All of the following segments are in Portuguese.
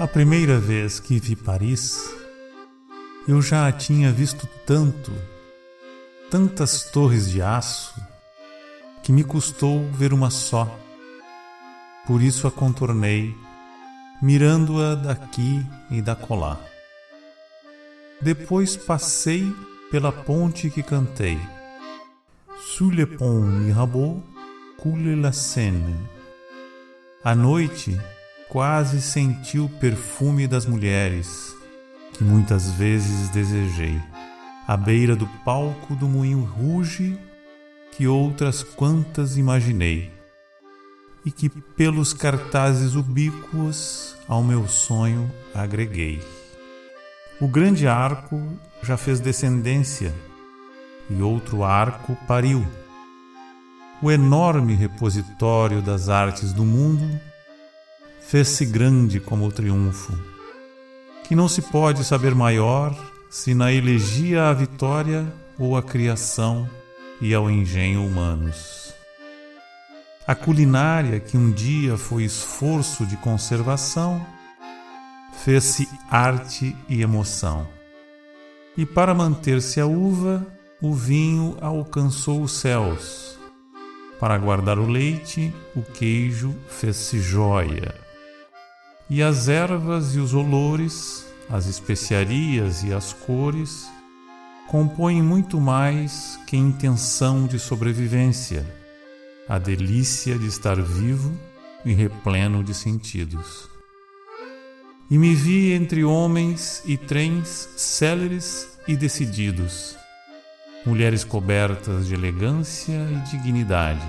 A primeira vez que vi Paris, eu já a tinha visto tanto, tantas torres de aço, que me custou ver uma só. Por isso a contornei, mirando-a daqui e da colá. Depois passei pela ponte que cantei. Sous le pont Mirabeau coule la Seine. À noite, quase senti o perfume das mulheres que muitas vezes desejei, à beira do palco do moinho ruge que outras quantas imaginei, e que pelos cartazes ubíquos ao meu sonho agreguei. O grande arco já fez descendência, e outro arco pariu. O enorme repositório das artes do mundo fez-se grande como o triunfo, que não se pode saber maior se na elegia à vitória ou à criação e ao engenho humanos. A culinária, que um dia foi esforço de conservação, fez-se arte e emoção. E para manter-se a uva, o vinho alcançou os céus. Para guardar o leite, o queijo fez-se joia e as ervas e os olores, as especiarias e as cores compõem muito mais que intenção de sobrevivência, a delícia de estar vivo e repleno de sentidos. E me vi entre homens e trens céleres e decididos, mulheres cobertas de elegância e dignidade,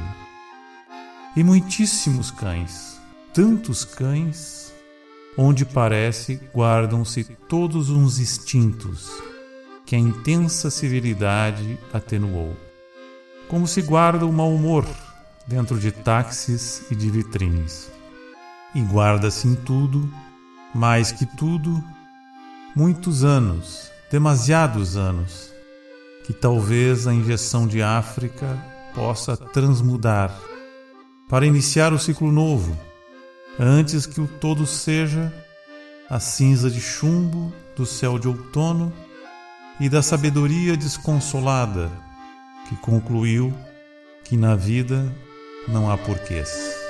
e muitíssimos cães, tantos cães onde parece guardam-se todos uns instintos que a intensa civilidade atenuou. Como se guarda o mau humor dentro de táxis e de vitrines. E guarda-se em tudo, mais que tudo, muitos anos, demasiados anos, que talvez a injeção de África possa transmudar para iniciar o ciclo novo antes que o todo seja a cinza de chumbo do céu de outono e da sabedoria desconsolada que concluiu que na vida não há porquês.